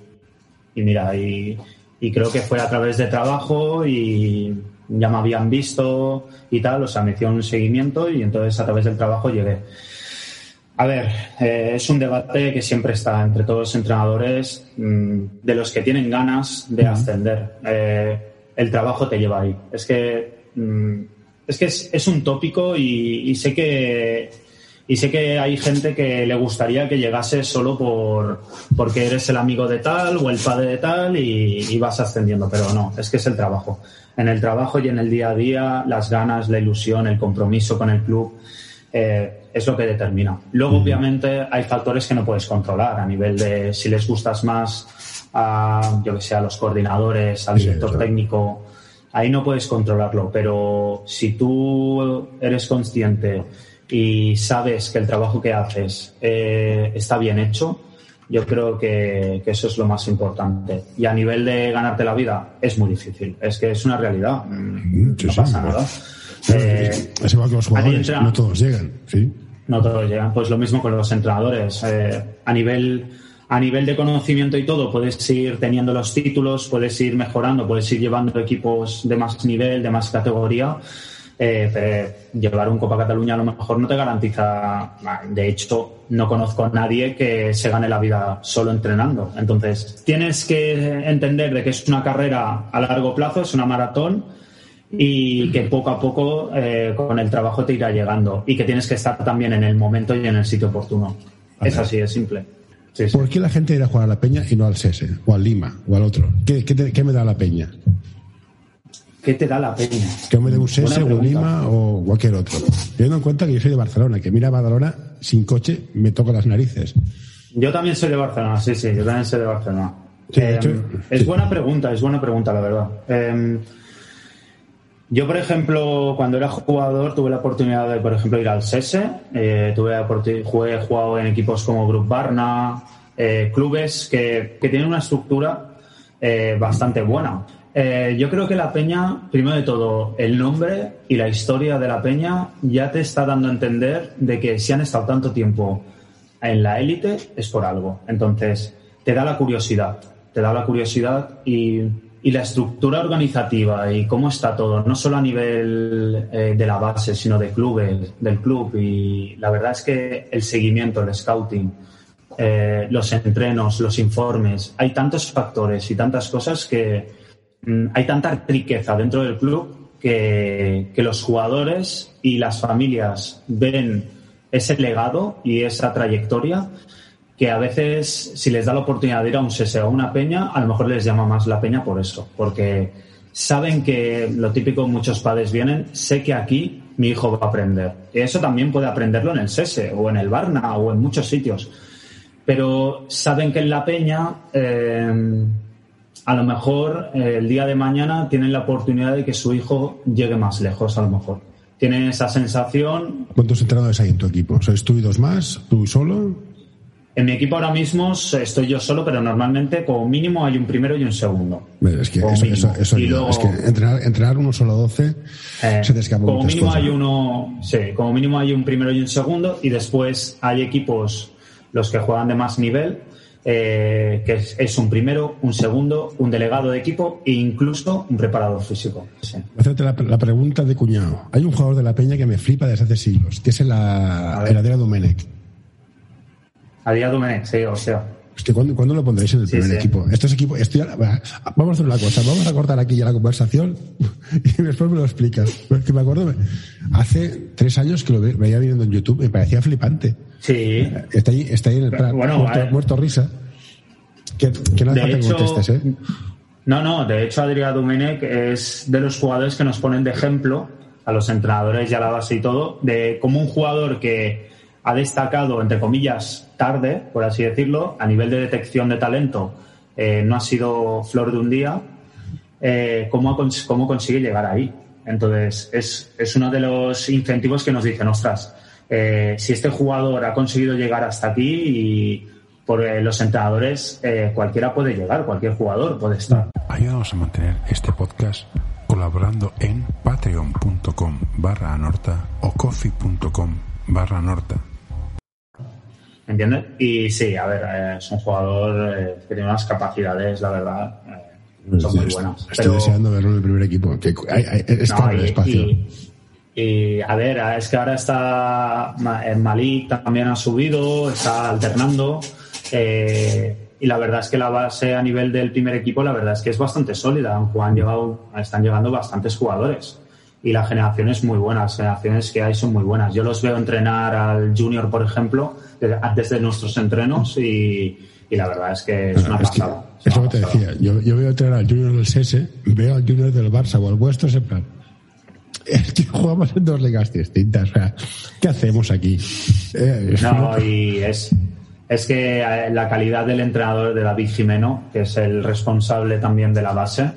y mira, y, y creo que fue a través de trabajo y ya me habían visto y tal, o sea, me hicieron un seguimiento y entonces a través del trabajo llegué. A ver, eh, es un debate que siempre está entre todos los entrenadores mm, de los que tienen ganas de ascender. Eh, el trabajo te lleva ahí. Es que mm, es que es, es un tópico y, y sé que y sé que hay gente que le gustaría que llegase solo por porque eres el amigo de tal o el padre de tal y, y vas ascendiendo, pero no, es que es el trabajo. En el trabajo y en el día a día, las ganas, la ilusión, el compromiso con el club eh, es lo que determina. Luego, obviamente, hay factores que no puedes controlar a nivel de si les gustas más a, yo que sé, a los coordinadores, al director técnico. Ahí no puedes controlarlo, pero si tú eres consciente y sabes que el trabajo que haces eh, está bien hecho, yo creo que, eso es lo más importante. Y a nivel de ganarte la vida, es muy difícil. Es que es una realidad. Mm, no pasa nada. Eh, es igual que los jugadores, no todos llegan, ¿sí? No todos llegan. Pues lo mismo con los entrenadores. Eh, a nivel a nivel de conocimiento y todo, puedes ir teniendo los títulos, puedes ir mejorando, puedes ir llevando equipos de más nivel, de más categoría. Eh, pero llevar un Copa Cataluña a lo mejor no te garantiza. De hecho, no conozco a nadie que se gane la vida solo entrenando. Entonces, tienes que entender de que es una carrera a largo plazo, es una maratón y que poco a poco eh, con el trabajo te irá llegando y que tienes que estar también en el momento y en el sitio oportuno. Es así, es simple. ¿Por qué la gente irá a jugar a la Peña y no al SESE o al Lima o al otro? ¿Qué, qué, me da la Peña? ¿Qué te da la Peña? Que me dé un SESE o un Lima o cualquier otro. Teniendo en cuenta que yo soy de Barcelona, que mira a Badalona sin coche me toco las narices. Yo también soy de Barcelona, sí, sí, yo también soy de Barcelona. Em, es buena pregunta, es buena pregunta, la verdad. Eh, yo, por ejemplo, cuando era jugador tuve la oportunidad de, por ejemplo, ir al SESE. Eh, tuve jugué, he jugado en equipos como Group Barna, eh, clubes que, que, tienen una estructura eh, bastante buena. yo creo que la Peña, primero de todo, el nombre y la historia de la Peña ya te está dando a entender de que si han estado tanto tiempo en la élite es por algo. Entonces, te da la curiosidad, te da la curiosidad y y la estructura organizativa y cómo está todo, no solo a nivel eh, de la base, sino de clubes, del club. Y la verdad es que el seguimiento, el scouting, eh, los entrenos, los informes, hay tantos factores y tantas cosas que mm, hay tanta riqueza dentro del club que, que los jugadores y las familias ven ese legado y esa trayectoria que a veces, si les da la oportunidad de ir a un SESE o a una peña, a lo mejor les llama más la peña por eso, porque saben que lo típico, muchos padres vienen, sé que aquí mi hijo va a aprender. Y eso también puede aprenderlo en el SESE o en el Barna o en muchos sitios. Pero saben que en la peña, eh, a lo mejor eh, el día de mañana tienen la oportunidad de que su hijo llegue más lejos, a lo mejor. Tienen esa sensación. ¿Cuántos entrenadores hay en tu equipo? ¿Sois tú y dos más? ¿Tú solo? En mi equipo ahora mismo estoy yo solo, pero normalmente como mínimo hay un primero y un segundo. Es que, eso, es que entrenar, uno solo 12 eh, se te escapa Como mínimo hay uno, sí, como mínimo hay un primero y un segundo y después hay equipos los que juegan de más nivel, eh, que es, un primero, un segundo, un delegado de equipo e incluso un preparador físico. Hacerte la, pregunta de cuñado. Hay un jugador de la Peña que me flipa desde hace siglos, que es el, el Adriano Domenech a día de sí, o sea. ¿cuándo, lo pondréis en el primer equipo? Estos equipos, vamos a hacer una cosa, vamos a cortar aquí ya la conversación [laughs] y después me lo explicas. Porque me acuerdo, hace tres años que lo veía viendo en YouTube, me parecía flipante. Sí. Está ahí, está ahí en el plan, muerto, risa. Que, no hace falta que contestes, ¿eh? No, no, de hecho Adrián Domenech es de los jugadores que nos ponen de ejemplo a los entrenadores y a la base y todo, de como un jugador que ha destacado, entre comillas, tarde, por así decirlo, a nivel de detección de talento, eh, no ha sido flor de un día, eh, ¿cómo, consigue llegar ahí? Entonces, es, uno de los incentivos que nos dicen, ostras, eh, si este jugador ha conseguido llegar hasta aquí y por los entrenadores, cualquiera puede llegar, cualquier jugador puede estar. Ayúdanos a mantener este podcast colaborando en patreon.com barra anorta o coffee.com barra anorta. ¿Entiendes? Y sí, a ver, eh, es un jugador eh, que tiene unas capacidades, la verdad, eh, son muy buenas. Estoy deseando verlo en el primer equipo. Que hay, es y, espacio. Y, a ver, es que ahora está en Malik también ha subido, está alternando. y la verdad es que la base a nivel del primer equipo, la verdad es que es bastante sólida. Han llegado, están llegando bastantes jugadores y la generación es muy buena, las generaciones que hay son muy buenas. Yo los veo entrenar al junior, por ejemplo, antes de nuestros entrenos y, la verdad es que es una pasada. Es, lo que te decía, yo, yo, veo entrenar al junior del CS, veo al junior del Barça o al vuestro, en plan, [laughs] es que jugamos en dos ligas distintas. O sea, ¿qué hacemos aquí? Eh, no, y es, es que eh, la calidad del entrenador de David Jimeno, que es el responsable también de la base,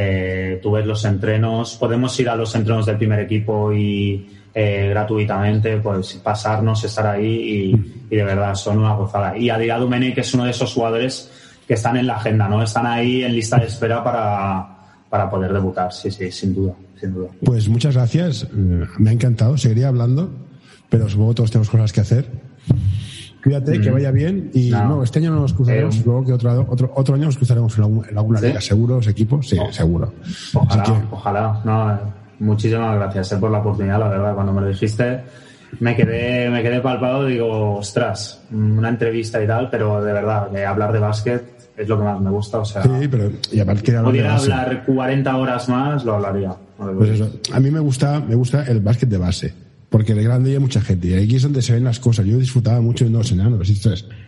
eh, tú ves los entrenos, podemos ir a los entrenos del primer equipo y eh, gratuitamente, pues pasarnos, estar ahí y, de verdad son una gozada. Y Adrià que es uno de esos jugadores que están en la agenda, ¿no? Están ahí en lista de espera para, para poder debutar, sí, sí, sin duda, sin duda. Pues muchas gracias, me ha encantado, seguiría hablando, pero supongo que todos tenemos cosas que hacer. Cuídate, que vaya bien. Y no. este año no nos cruzaremos. Eh, que otro, otro, otro, año nos cruzaremos en alguna, liga, seguro, equipos. Sí, seguro. Ojalá, ojalá. No, muchísimas gracias eh, por la oportunidad, la verdad. Cuando me lo dijiste, me quedé, me quedé palpado. Digo, ostras, una entrevista y tal, pero de verdad, de hablar de básquet es lo que más me gusta. O sea, sí, pero y aparte hablar pudiera hablar 40 horas más, lo hablaría. Pues eso, a mí me gusta, me gusta el básquet de base porque de grande hay mucha gente y aquí es donde se ven las cosas. Yo disfrutaba mucho viendo los enanos.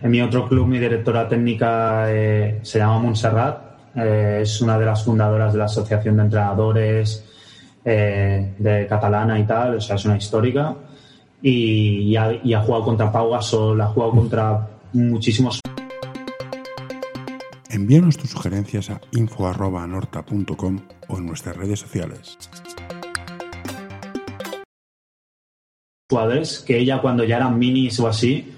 En mi otro club, mi directora técnica eh, se llama Montserrat, eh, es una de las fundadoras de la Asociación de Entrenadores eh, de Catalana y tal, o sea, es una histórica. Y, ha, jugado contra Pau Gasol, ha jugado contra muchísimos. Envíanos tus sugerencias a info.norta.com o en nuestras redes sociales. Jugadores que ella cuando ya eran minis o así,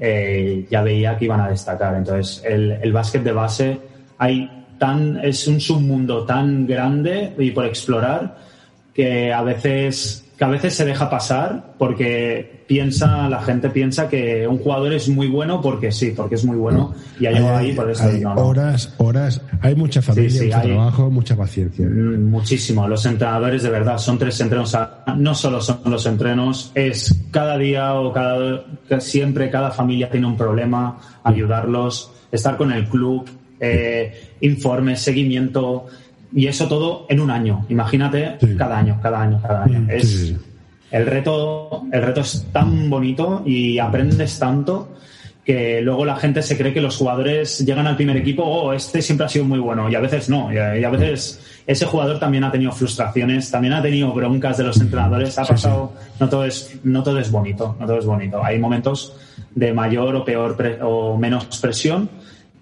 eh, ya veía que iban a destacar. Entonces, el, el básquet de base hay tan, es un submundo tan grande y por explorar que a veces que a veces se deja pasar porque piensa la gente piensa que un jugador es muy bueno porque sí, porque es muy bueno y ha llegado ahí por eso. Horas, horas, hay mucha familia, mucho trabajo, mucha paciencia. Mm, muchísimo. Los entrenadores de verdad son tres entrenos. No solo son los entrenos, es cada día o cada siempre cada familia tiene un problema, ayudarlos, estar con el club, eh, informes, seguimiento y eso todo en un año. Imagínate cada año, cada año, cada año. Mm, es, El, reto, el reto es tan bonito y aprendes tanto que luego la gente se cree que los jugadores llegan al primer equipo, oh, este siempre ha sido muy bueno, y a veces no, y a, veces ese jugador también ha tenido frustraciones, también ha tenido broncas de los entrenadores, ha pasado, no todo es, no todo es bonito, no todo es bonito. Hay momentos de mayor o peor o menos presión,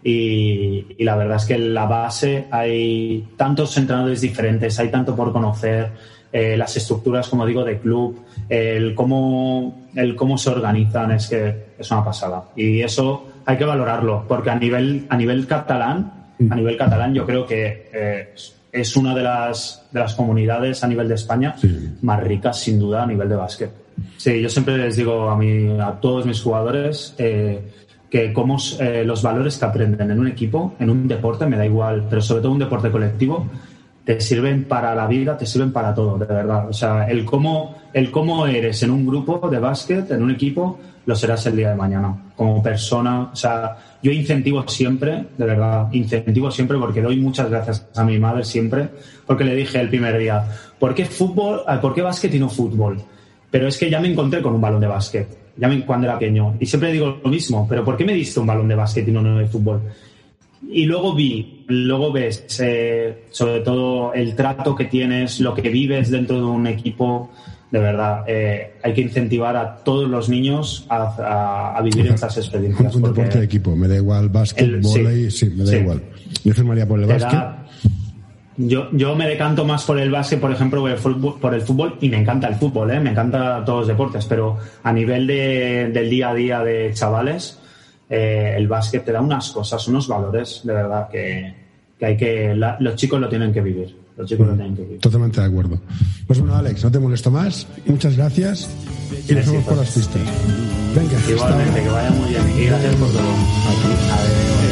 y, la verdad es que en la base hay tantos entrenadores diferentes, hay tanto por conocer, eh, las estructuras, como digo, de club, el cómo, el cómo se organizan, es que es una pasada. Y eso hay que valorarlo, porque a nivel, a nivel catalán, a nivel catalán yo creo que eh, es una de las, de las comunidades a nivel de España más ricas, sin duda, a nivel de básquet. Sí, yo siempre les digo a, mí, a todos mis jugadores, eh, que como eh, los valores que aprenden en un equipo, en un deporte, me da igual, pero sobre todo un deporte colectivo, te sirven para la vida, te sirven para todo, de verdad. O sea, el cómo, el cómo eres en un grupo de básquet, en un equipo, lo serás el día de mañana. Como persona, o sea, yo incentivo siempre, de verdad, incentivo siempre porque doy muchas gracias a mi madre siempre, porque le dije el primer día, ¿por qué fútbol, por qué básquet y no fútbol? Pero es que ya me encontré con un balón de básquet ya cuando era pequeño. Y siempre digo lo mismo, pero ¿por qué me diste un balón de básquet y no uno de fútbol? Y luego vi, luego ves, eh, sobre todo el trato que tienes, lo que vives dentro de un equipo. De verdad, eh, hay que incentivar a todos los niños a, vivir estas experiencias. Un deporte de equipo, me da igual básquet, volei, sí, me da igual. Yo firmaría por el básquet yo, yo me decanto más por el básquet, por ejemplo, por el fútbol, por el fútbol y me encanta el fútbol, ¿eh? me encanta todos los deportes, pero a nivel de, del día a día de chavales, eh, el básquet te da unas cosas, unos valores, de verdad, que, que hay que, los chicos lo tienen que vivir. Los chicos lo tienen que vivir. Totalmente de acuerdo. Pues bueno, Alex, no te molesto más. Muchas gracias y nos vemos por las pistas. Venga, Igualmente, que vaya muy bien. Y gracias por todo. No,